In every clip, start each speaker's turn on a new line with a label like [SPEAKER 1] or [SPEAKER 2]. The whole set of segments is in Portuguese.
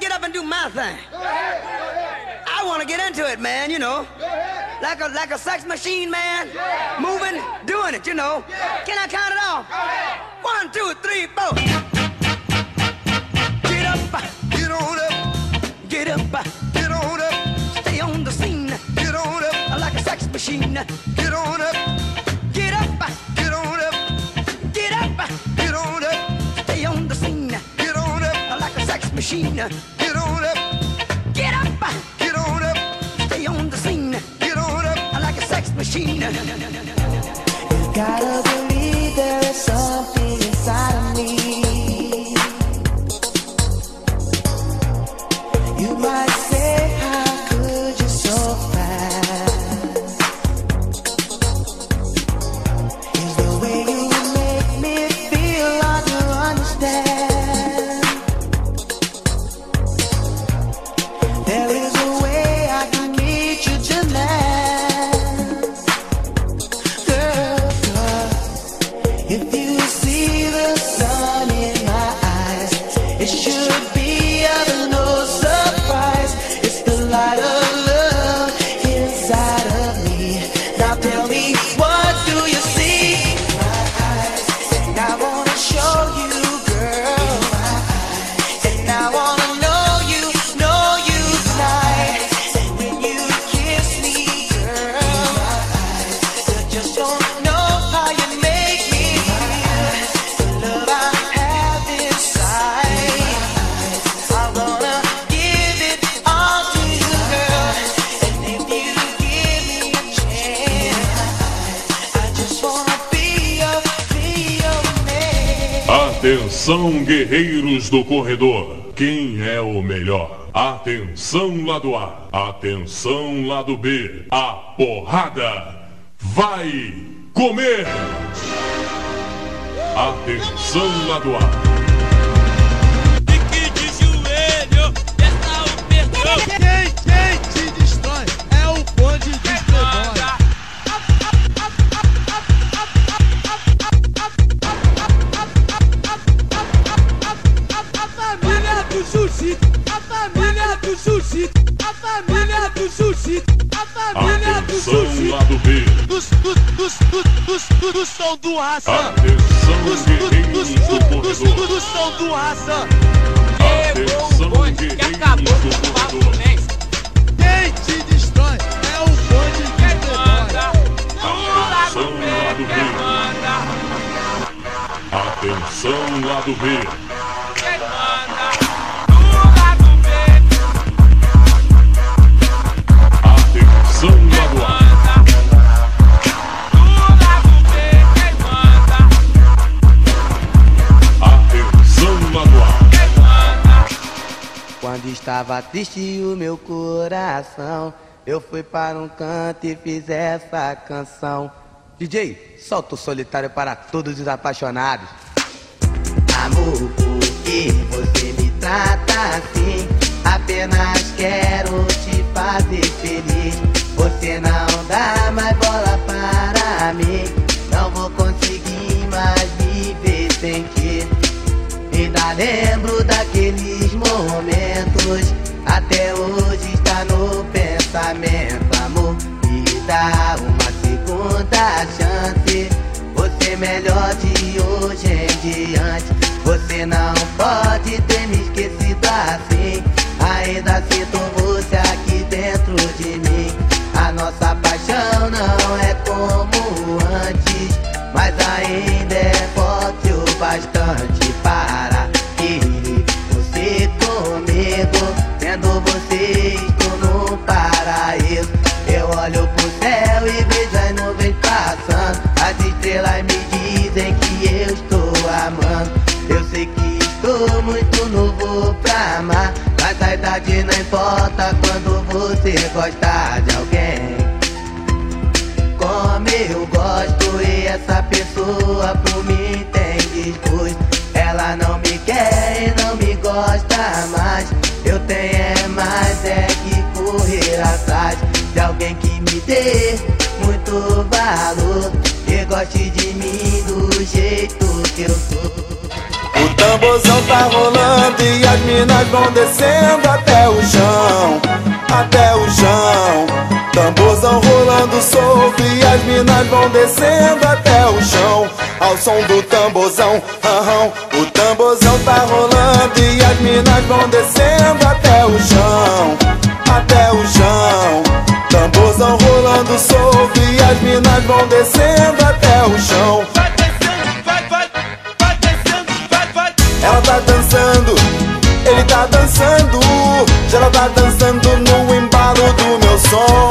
[SPEAKER 1] get up and do my thing. I want to get into it, man, you know. Like a like a sex machine, man. Moving, doing it, you know. Can I count it off? One, two, three, four. Get up,
[SPEAKER 2] Get on up,
[SPEAKER 1] get up,
[SPEAKER 2] get on up,
[SPEAKER 1] stay on the scene.
[SPEAKER 2] get on up,
[SPEAKER 1] Like a sex machine.
[SPEAKER 2] get on up,
[SPEAKER 1] machine.
[SPEAKER 2] get on up,
[SPEAKER 1] Get up,
[SPEAKER 2] get on up,
[SPEAKER 1] stay on the scene.
[SPEAKER 2] get on up.
[SPEAKER 1] Like a sex machine.
[SPEAKER 3] You Gotta believe there is something
[SPEAKER 4] Atenção, guerreiros do corredor. Quem é o melhor? Atenção, lado A. Atenção, lado B. A porrada vai comer. Atenção, lado A.
[SPEAKER 5] Fique de joelho, desça o perdão.
[SPEAKER 6] Família do jiu-jitsu, a família do
[SPEAKER 4] Atenção,
[SPEAKER 6] jiu-jitsu.
[SPEAKER 4] lado B.
[SPEAKER 6] Dos, dos, dos, dos, dos, dos, som do raça.
[SPEAKER 4] Atenção,
[SPEAKER 6] Dos, dos, dos,
[SPEAKER 4] do
[SPEAKER 6] dos, dos, som do raça.
[SPEAKER 4] Atenção,
[SPEAKER 5] o bonde que acabou
[SPEAKER 4] do
[SPEAKER 5] com o
[SPEAKER 4] corredor.
[SPEAKER 5] Fluminense.
[SPEAKER 6] Quem te destrói é o bonde playboy.
[SPEAKER 5] manda? Do
[SPEAKER 4] Atenção, lado B. Atenção, lado B.
[SPEAKER 3] Estava triste o meu coração, eu fui para um canto e fiz essa canção. DJ, solta o solitário para todos os apaixonados. Amor, por que você me trata assim? Apenas quero te fazer feliz. Você não dá mais bola para mim. Não vou conseguir mais viver sem ti. Ainda lembro momentos. Até hoje está no pensamento, amor. Me dá uma segunda chance. Você melhor de hoje em diante. Você não pode ter me esquecido assim. Ainda sinto estrelas me dizem que eu estou amando. Eu sei que estou muito novo pra amar. Mas a idade não importa quando você gosta de alguém. Como eu gosto e essa pessoa por mim tem desgosto. Ela não me quer e não me gosta mais. Eu tenho é mais é que correr atrás de alguém que me dê muito valor. Goste de mim do jeito que eu sou.
[SPEAKER 7] tamborzão tá rolando e as minas vão descendo até o chão, até o chão. Tamborzão rolando solto e as minas vão descendo até o chão, ao som do tamborzão. Aham, o tamborzão tá rolando e as minas vão descendo até o chão, dançando. Geral tá dançando no embalo do meu som.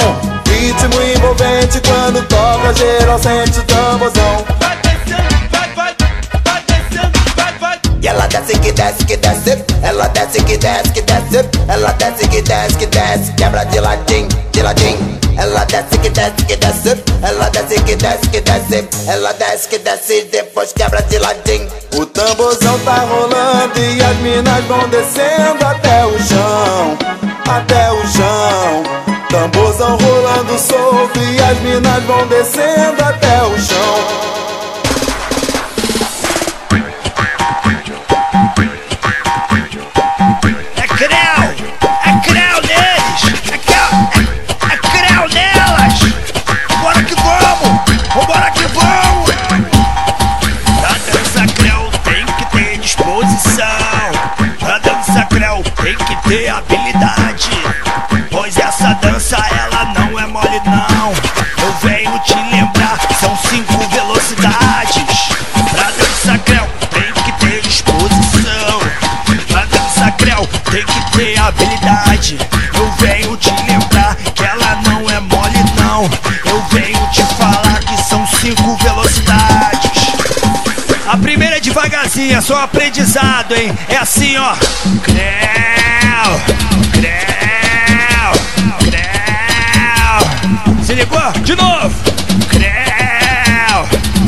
[SPEAKER 7] Ritmo envolvente quando toca, geral sente o tamborzão. Desce que desce que desce, ela desce que desce que desce, ela desce que desce que desce, quebra de ladinho, de ladinho. Ela desce que desce que desce, ela desce que desce que desce, ela desce que desce e depois quebra de ladinho. O tamborzão tá rolando e as minas vão descendo até o chão, até o chão. Tamborzão rolando solto e as minas vão descendo até o chão.
[SPEAKER 8] Devagarzinho, é só aprendizado, hein? É assim, ó. Creu, creu, creu. Se ligou? De novo. Creu,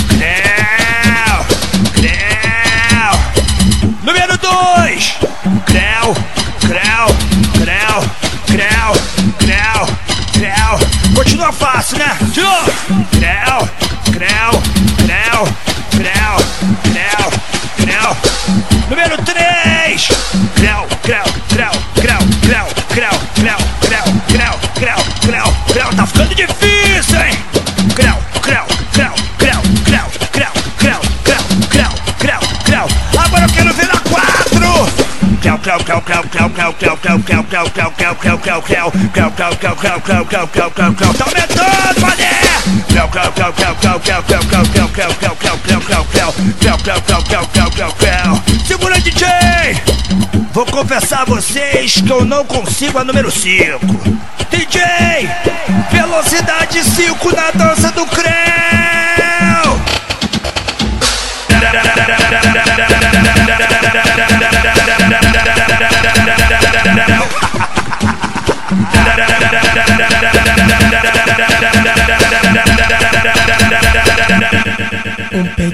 [SPEAKER 8] creu, creu. Número dois. Creu, creu, creu, creu, creu, creu. Continua fácil, né? De novo. Creu, creu, creu. Segura, DJ! Vou confessar a vocês que eu não consigo a número 5. DJ! Velocidade 5 na dança do creu!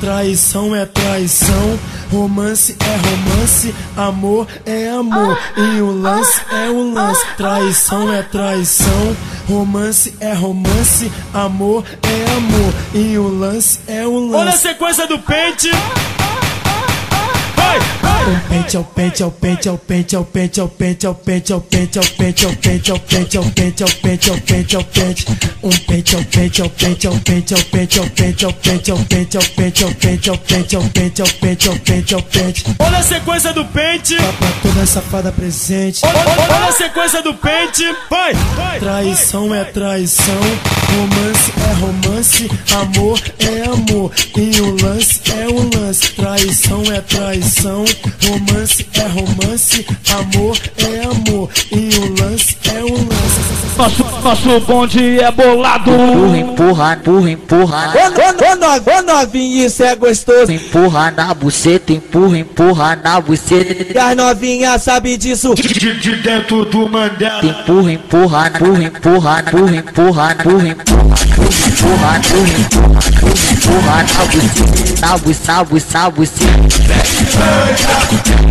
[SPEAKER 9] Traição é traição, romance é romance, amor é amor. E o lance é o lance. Traição é traição, romance é romance, amor é amor. E o lance é o lance.
[SPEAKER 10] Olha a sequência do pente.
[SPEAKER 9] Um pente ao pente ao pente ao pente ao pente ao pente ao pente ao pente ao pente ao pente ao pente ao pente ao pente ao pente ao pente um pente ao pente ao pente ao pente ao pente ao pente ao pente ao pente ao pente ao pente ao pente ao pente ao pente ao pente ao pente
[SPEAKER 10] Olha a sequência do pente.
[SPEAKER 9] Pra toda safada presente
[SPEAKER 10] Olha, a sequência do pente. Vai.
[SPEAKER 9] Traição é traição, romance é romance, amor é amor e o lance é o lance. Traição é traição, romance é romance, amor é amor e o lance é o lance.
[SPEAKER 10] Nosso, nosso bonde é bolado.
[SPEAKER 11] Empurra, empurra, empurra.
[SPEAKER 9] Ô novinha, isso é gostoso.
[SPEAKER 11] Empurra na buceta, empurra, empurra na buceta.
[SPEAKER 9] E as novinhas sabe disso.
[SPEAKER 10] De, de dentro do Mandela.
[SPEAKER 11] Empurra, empurra, empurra, empurra, empurra, empurra, empurra, empurra, empurra, empurra, empurra, empurra na buceta, na buceta, na buceta, na buceta.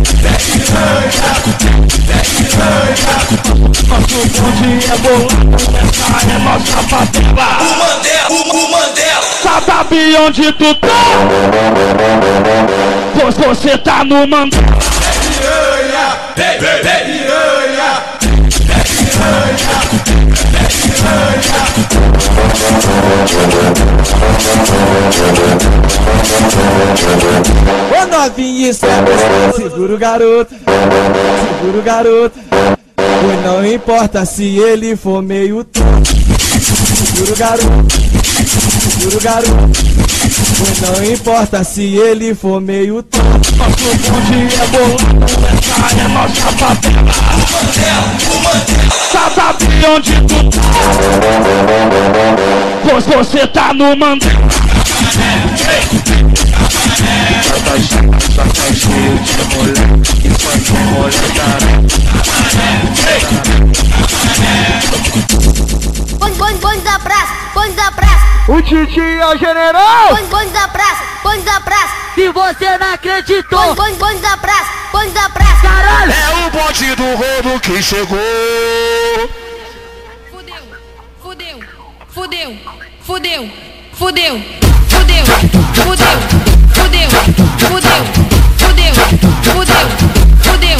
[SPEAKER 8] Nosso bonde é bolado, essa é nossa favela.
[SPEAKER 12] O Mandela, o, o Mandela.
[SPEAKER 8] Sabe onde tu tá? Pois você tá no Mandela.
[SPEAKER 12] Vem, vem, vem.
[SPEAKER 6] Ô novinha, isso é. Segura o garoto, segura o garoto. Pois não importa se ele for meio tonto. Segura o garoto, segura o garoto. Pois não importa se ele for meio tonto.
[SPEAKER 8] Nosso bonde é bolado, essa é nossa favela.
[SPEAKER 12] Mandela,
[SPEAKER 8] Sabe onde tu tá? Pois você tá no Mandela.
[SPEAKER 13] Bonde da praça, bonde da praça,
[SPEAKER 8] O Titi é o general.
[SPEAKER 13] bonde, bonde da praça, bonde da praça.
[SPEAKER 11] Se você não acreditou,
[SPEAKER 13] Bonde, bonde, bonde da praça, bonde da praça.
[SPEAKER 11] caralho.
[SPEAKER 8] É o bonde do roubo que chegou.
[SPEAKER 14] Fudeu, fudeu, fudeu, fudeu, fudeu, fudeu, fudeu, fudeu, fudeu, fudeu, fudeu, fudeu,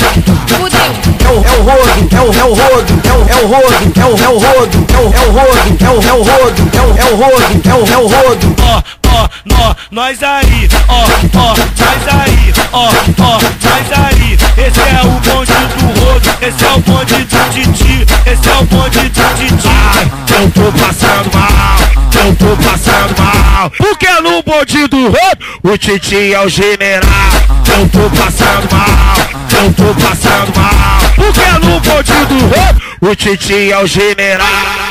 [SPEAKER 14] fudeu.
[SPEAKER 6] É o, é o rodo, é o, é o rodo, é o, é o rodo, é o, é o rodo, é o, é o rodo, é o, é o rodo, é o, é o rodo, é o, é o rodo.
[SPEAKER 8] Ó, ó, nó, nós aí, ó, ó, nós aí, ó, ó, nós aí. Esse é o bonde do rodo, esse é o bonde do Titi, esse é o bonde do. Ai, eu tô passando mal, eu tô passando mal. Porque no bonde do rodo, o Titi é o general. Eu tô passando mal, eu tô passando mal. Porque no bonde do rodo, o Titi é o general.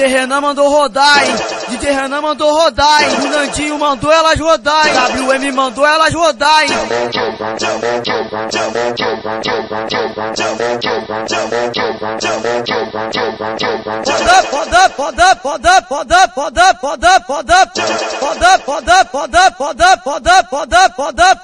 [SPEAKER 6] DJ Renan mandou rodar, hein? DJ Renan mandou rodar, hein? O Nandinho mandou elas rodar, hein? WM mandou elas rodar, hein? Poda, poda, poda, poda, poda, poda, poda, poda, poda, poda, poda, poda, poda, poda, poda,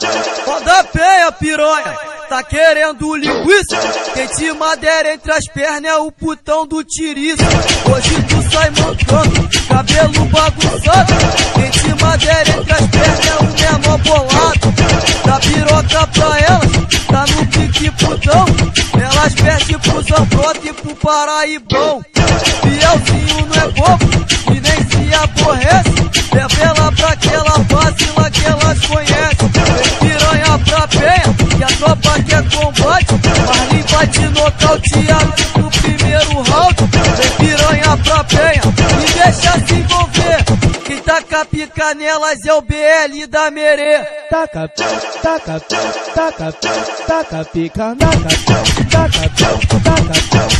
[SPEAKER 6] poda, peia, piranha. Tá querendo linguiça? Quem te madeira entre as pernas é o putão do tiriço. Hoje tu sai mancando, cabelo bagunçado. Quem te madeira entre as pernas é o menor bolado. Dá piroca pra elas, tá no pique putão. Elas perdem pro Zambrota e pro Paraibão. Fielzinho não é bobo e nem se aborrece. Leva ela pra aquela base lá que elas conhecem. Quer combate. Marlin vai te nocautear no primeiro round. Vem piranha pra penha e deixa se envolver. Quem taca pica nelas é o BL da Merê. Taca, taca, taca, taca taca, pica taca, taca, taca, taca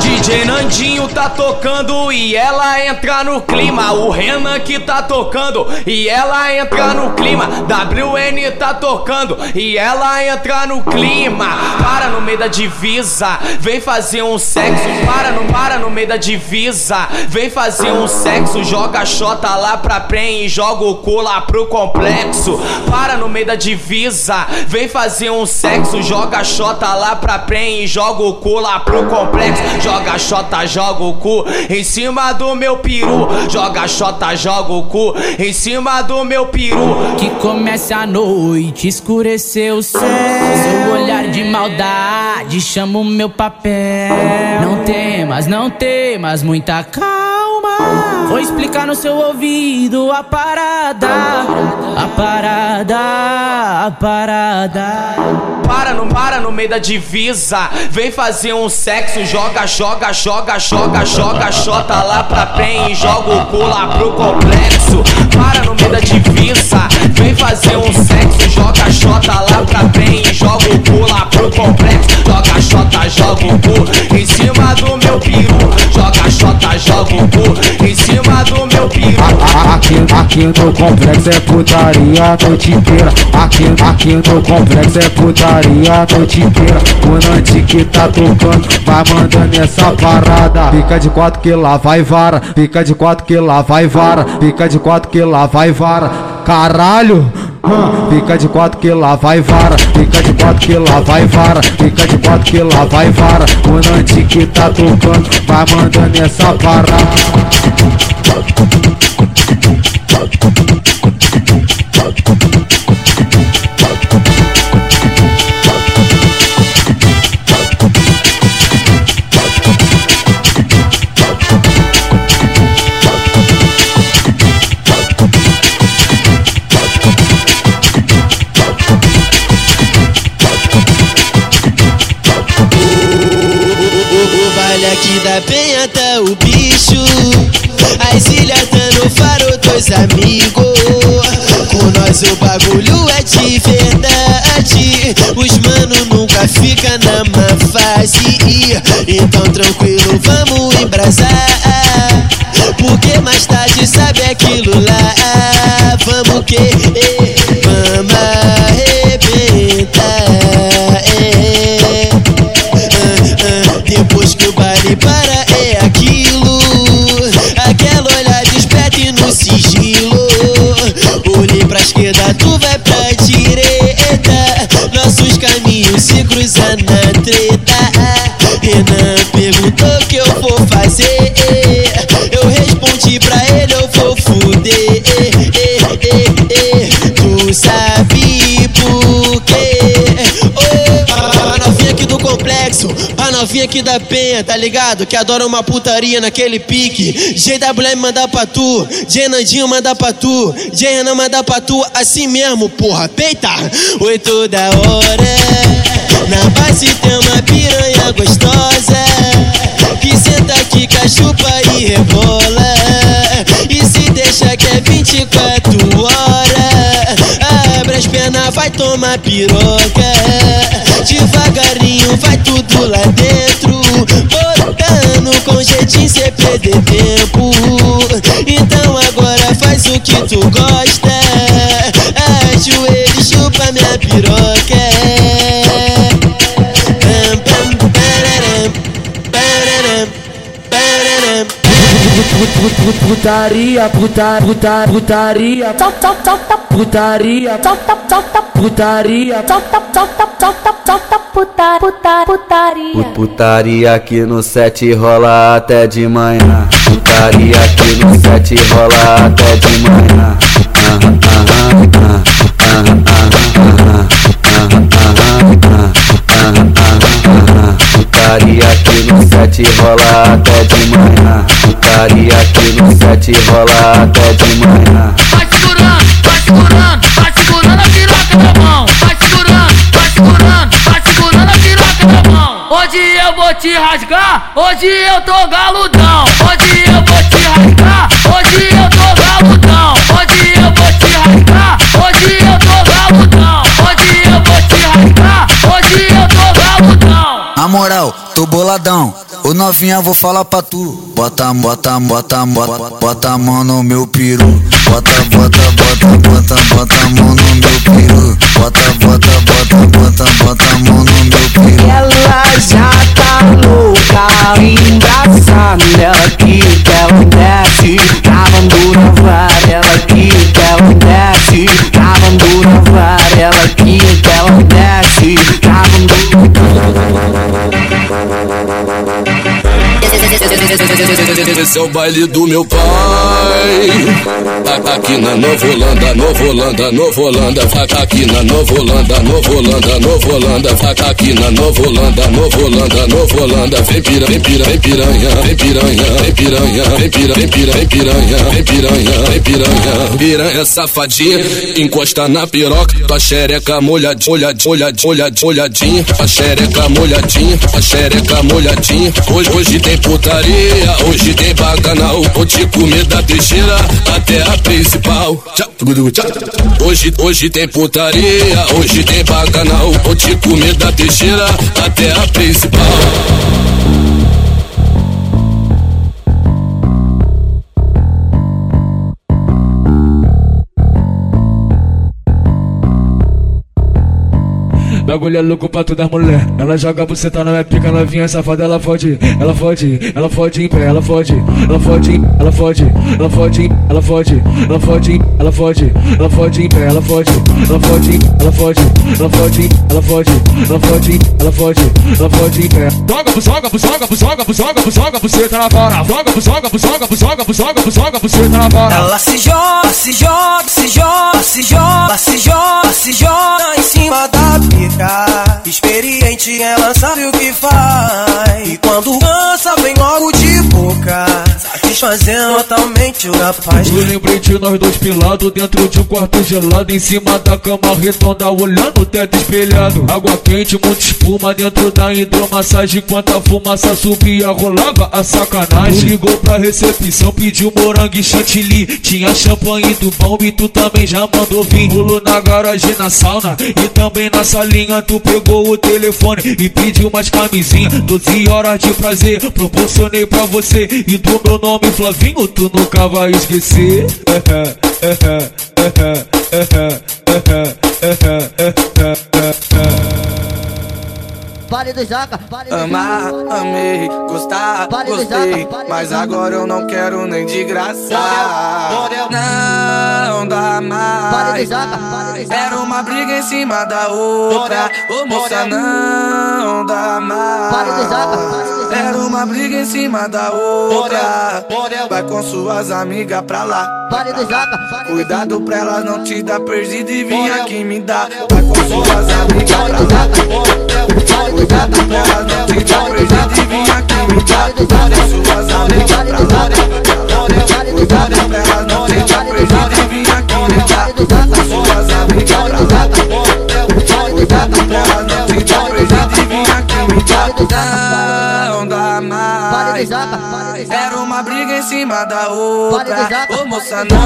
[SPEAKER 15] DJ Nandinho tá tocando e ela entra no clima. O Renan que tá tocando e ela entra no clima. WN tá tocando e ela entra no clima. Para no meio da divisa, vem fazer um sexo. Para, não para no meio da divisa, vem fazer um sexo. Joga a xota lá pra prem e joga o cu lá pro complexo. Para no meio da divisa, vem fazer um sexo. Joga a xota lá pra prem e joga o cu lá pro complexo. Joga xota, joga o cu em cima do meu peru. Joga xota, joga o cu em cima do meu peru.
[SPEAKER 16] Que comece a noite, escureceu o céu. Seu olhar de maldade chama o meu papel. Não temas, não temas, muita calma. Vou explicar no seu ouvido a parada. A parada, a parada.
[SPEAKER 15] Para, não para no meio da divisa. Vem fazer um sexo. Joga, joga, joga, joga, joga, xota lá pra prem e joga o cu lá pro complexo. Para no meio da divisa. Fazer um sexo, joga xota lá pra bem e joga o cu lá pro complexo. Joga xota, joga o cu em cima do meu peru. Joga xota, joga o cu em cima do meu peru.
[SPEAKER 17] Aqui, aqui no complexo é putaria a noite inteira. Aqui, aqui no complexo é putaria a noite inteira. O Nante que tá tocando, vai mandando essa parada. Fica de quatro que lá vai vara. Fica de quatro que lá vai vara. Fica de quatro que lá vai vara. Caralho! Fica de quatro que lá vai vara, fica de quatro que lá vai vara, fica de quatro que lá vai vara. O Nante que tá tocando, vai mandando essa.
[SPEAKER 18] O baile aqui da penha tá o bicho. As ilhas tá no faro, dois amigos. Com nós o bagulho é de verdade. Os mano nunca fica na má fase. Então tranquilo, vamos embrasar. Porque mais tarde sabe aquilo lá. Vamos que? Cruzam na treta Renan perguntou o que eu vou fazer Eu respondi pra ele, eu vou fuder Tu sabe por quê? Oh, a novinha aqui do complexo, a novinha aqui da penha, tá ligado? Que adora uma putaria naquele pique. JWM mandar pra tu, J mandar pra tu, J mandar pra tu, assim mesmo, porra, peita! Oito da hora, na base tem uma piranha gostosa, que senta aqui, cachupa e rebola, e se deixa que é 24 horas, abre as pernas, vai tomar piroca, devagarinho vai tudo lá dentro, botando com jeitinho cê perder tempo, então agora faz o que tu gosta, ajoelha e chupa minha piroca.
[SPEAKER 17] Putaria, puta, puta, putaria, putaria, putaria,
[SPEAKER 19] puta, puta, putaria.
[SPEAKER 20] Put- Putaria aqui no set rola até de manhã. Putaria aqui no set rola até de manhã. Aham, aham, aham, aham, aham, aham, aham, aham, aham, aham. Putaria aqui no set rola até de manhã. Putaria aqui no set rola até de manhã.
[SPEAKER 5] Vai segurando, vai segurando, vai segurando a piroca na mão. Vai segurando, vai segurando, vai segurando a piroca na mão. Hoje eu vou te rasgar, hoje eu tô galudão. Hoje eu vou te rasgar, hoje eu tô galudão.
[SPEAKER 21] Moral, tô boladão. Ô novinha, vou falar pra tu. Bota, bota, bota, bota, bota a mão no meu peru. Bota, bota, bota, bota, bota a mão no meu peru. Bota, bota, bota, bota, bota a mão no meu peru.
[SPEAKER 22] Ela já tá louca, engraçada. Ela que ela desce, na bandura vai. Ela que ela desce, na bandura vai. Ela que ela desce, see. Drive them.
[SPEAKER 23] Esse é o baile do meu pai. Tá Aqui na Nova Holanda, Nova Holanda, Nova Holanda. Tá Aqui na Nova Holanda, Nova Holanda, Nova Holanda. Tá Aqui na Nova Holanda, Nova Holanda, Nova Holanda. Vem piranha, vem piranha, vem piranha, vem piranha, vem piranha, vem piranha, vem piranha, vem piranha, vem piranha, vem piranha. Piranha safadinha, encosta na piroca. Tua xereca molhadinha, molhadinha, molhadinha, molhadinha. A xereca molhadinha, a xereca molhadinha. Hoje, hoje tem putaria, hoje tem bacanal. Vou te comer da teixeira até a principal. Hoje, hoje tem putaria, hoje tem bacanal. Vou te comer da teixeira até a principal.
[SPEAKER 17] Bagulho é louco pra todas mulher. Ela joga buceta na minha pica, novinha safada, ela fode, ela fode, ela fode em pé, ela fode, ela fode, ela fode, ela fode, ela fode, ela fode, ela fode, ela fode em pé, ela fode, ela fode, ela fode, ela fode, ela fode, ela fode, ela fode, ela fode em pé. Joga, buçoga, buçoga, buçoga, buçoga, buçoga, buceta na vara. Joga, buçoga, buçoga, buçoga, buçoga, buçoga, buceta na vara.
[SPEAKER 6] Ela se joga, se joga, se joga, se joga, se joga, se joga em cima da pica. Experiente, ela sabe o que faz. E quando cansa, vem logo de boca. Satisfazendo totalmente o rapaz.
[SPEAKER 17] Eu lembrei de nós dois pilados dentro de um quarto gelado Em cima da cama redonda, olhando o teto espelhado. Água quente, muita espuma dentro da hidromassagem. Enquanto a fumaça subia, rolava a sacanagem. Ligou pra recepção, pediu morango e chantilly. Tinha champanhe do bom e tu também já mandou vir. Pulou na garagem, na sauna e também na salinha. Tu pegou o telefone e pediu umas camisinhas 12 horas de prazer, proporcionei pra você E do meu nome Flavinho, tu nunca vai esquecer
[SPEAKER 11] Vale do Jaca, vale do
[SPEAKER 24] Amar, amei, gostar,
[SPEAKER 11] Vale
[SPEAKER 24] gostei
[SPEAKER 11] Jaca, vale
[SPEAKER 24] Mas agora eu não quero nem de graça. Não dá
[SPEAKER 11] Vale do
[SPEAKER 24] mais.
[SPEAKER 11] Jaca, vale do Jaca.
[SPEAKER 24] Era uma briga em cima da outra. Ô moça, não dá
[SPEAKER 11] Vale do Jaca,
[SPEAKER 24] mais
[SPEAKER 11] vale do Jaca.
[SPEAKER 24] Era uma briga em cima da outra. Vai com suas amigas pra lá.
[SPEAKER 11] Vale do Jaca, vale do
[SPEAKER 24] Cuidado pra elas não te dar perdido e vir aqui me dar. Vai com suas amigas pra lá Vai cuidar da bola dela, então presente vim aqui me dar Cuidar das suas anelas, pra lá, pra lá, né? Cuidar da perna, não, né? Então presente vim aqui me dar Cuidar das suas anelas, pra lá, pra lá, né? Cuidar da bola dela, então presente vim aqui me dar Não dá mais, era uma briga em cima da outra Ô moça, não,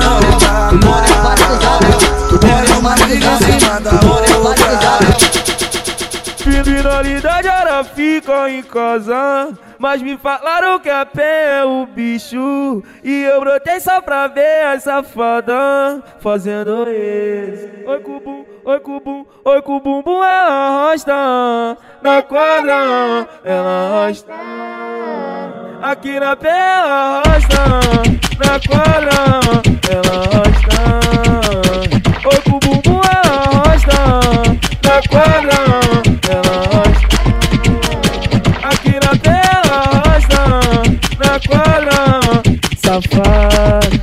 [SPEAKER 24] não dá mais Era uma briga em cima da outra
[SPEAKER 25] Finalidade era ficar em casa Mas me falaram que a pé é o bicho. E eu brotei só pra ver a safada Fazendo isso Oi cubum, oi cubum, oi bum Ela arrasta. Na quadra Ela arrasta. Aqui na pé ela arrasta. Na quadra Ela arrasta. Oi bum ela arrasta. Na quadra arrasta,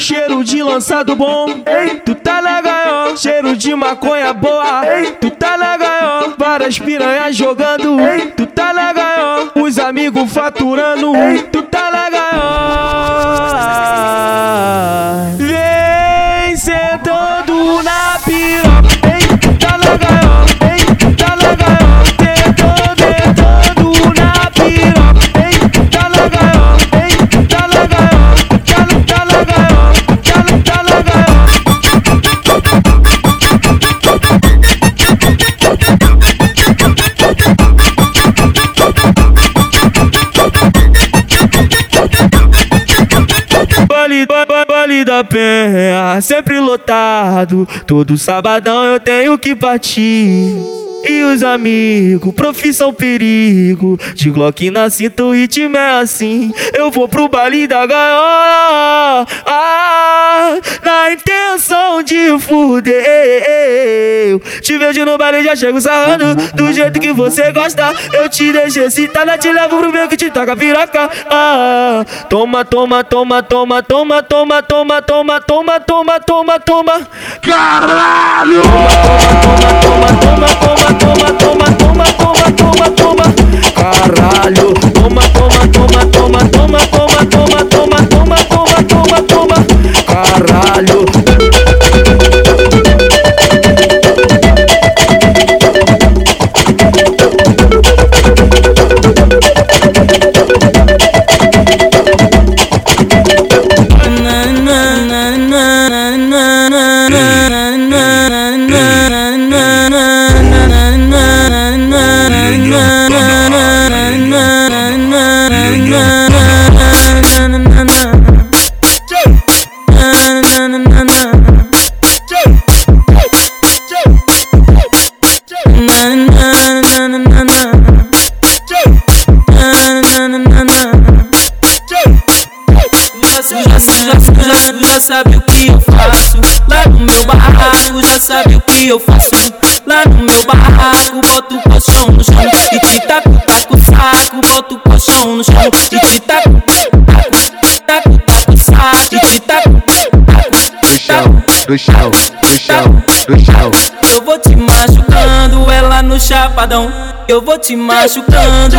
[SPEAKER 25] Cheiro de lançado bom, ei, tu tá na gaiola. Cheiro de maconha boa, ei, tu tá na gaiola. Várias piranhas jogando, faturando, ei, da penha, sempre lotado. Todo sabadão eu tenho que partir. E os amigos, profissão perigo. De Glock na cinta, o ritmo é assim. Eu vou pro baile da gaiola. Ah, na intenção de fuder. Te vejo no baile, já chego sarrando. Do jeito que você gosta. Eu te deixo excitada, te levo pro meio que te toca piroca. Ah, toma, toma, toma, toma, toma, toma, toma, toma, toma, toma, toma, toma. Caralho! Toma, toma, toma, toma, toma, toma, toma, toma,
[SPEAKER 16] toma, toma, toma, toma, caralho. Toma, toma, toma, toma, toma, toma, toma. Boto o colchão no chão e te taco, taco o saco. Boto o colchão no chão e te taco, taco, taco, taco o saco. E te taco,
[SPEAKER 26] Do chão, do chão, do chão, do chão.
[SPEAKER 16] eu vou te machucando. Ela no chapadão, eu vou te machucando.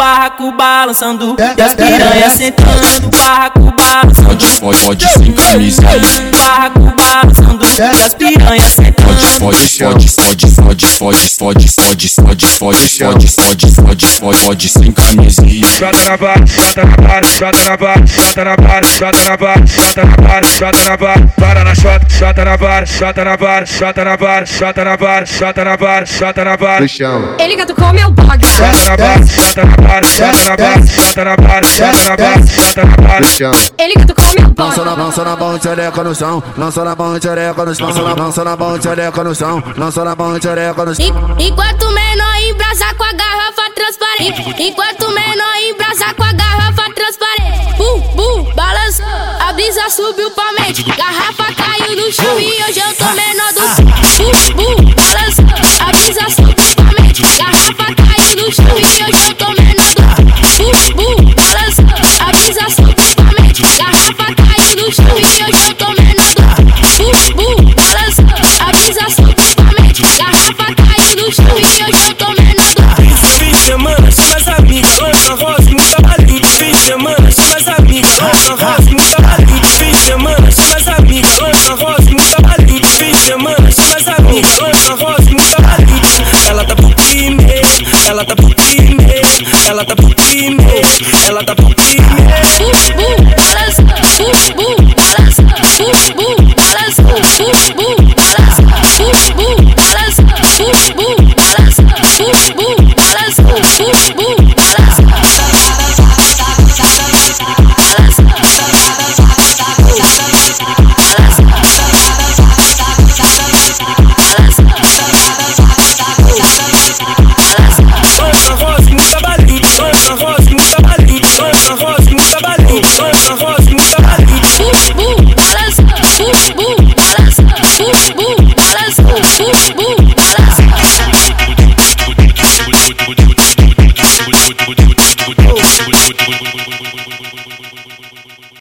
[SPEAKER 16] Barraco balançando e as piranhas sentando. Barraco balançando.
[SPEAKER 21] Fode, fode sem camisa aí.
[SPEAKER 16] Barraco balançando e as piranhas sentando.
[SPEAKER 21] Fode, fode, fode, fode, fode, fode, fode, fode, fode, fode, fode, fode, fode, fode sem camisa aí.
[SPEAKER 25] Chata na barra, chata na barra, chata na barra, chata na barra, chata na barra, chata na barra, chata na barra, para na chota, chata na barra, chata na barra, chata na barra, chata na barra, chata na barra, chata na barra.
[SPEAKER 14] Ele catucou meu bog.
[SPEAKER 25] Chata na barra, chata na barra, na na na na.
[SPEAKER 14] Ele catucou meu bog.
[SPEAKER 27] Lança na, lança na mão, xereca no chão. Lança na mão, xereca no chão. Lança na, mão, xereca no chão. Lança na mão, xereca no chão.
[SPEAKER 13] En- Enquanto o menor embrasa com a garrafa transparente. Enquanto o menor embrasa com a garrafa transparente. Bum, bum, balançou. A brisa subiu pra mente. Garrafa caiu no chão e hoje eu tô menor do Bum, bum, balançou. A brisa subiu pra mente. Garrafa caiu no chão e hoje eu tô caiu no chão e hoje eu
[SPEAKER 16] chama as amigas, lança rosa e muita balinha. Fim de chama as amigas, lança rosa e muita balinha. Fim de chama as amigas, lança rosa e as amigas, lança rosa e. Ela tá pro ela tá pro crime, ela tá pro crime, ela tá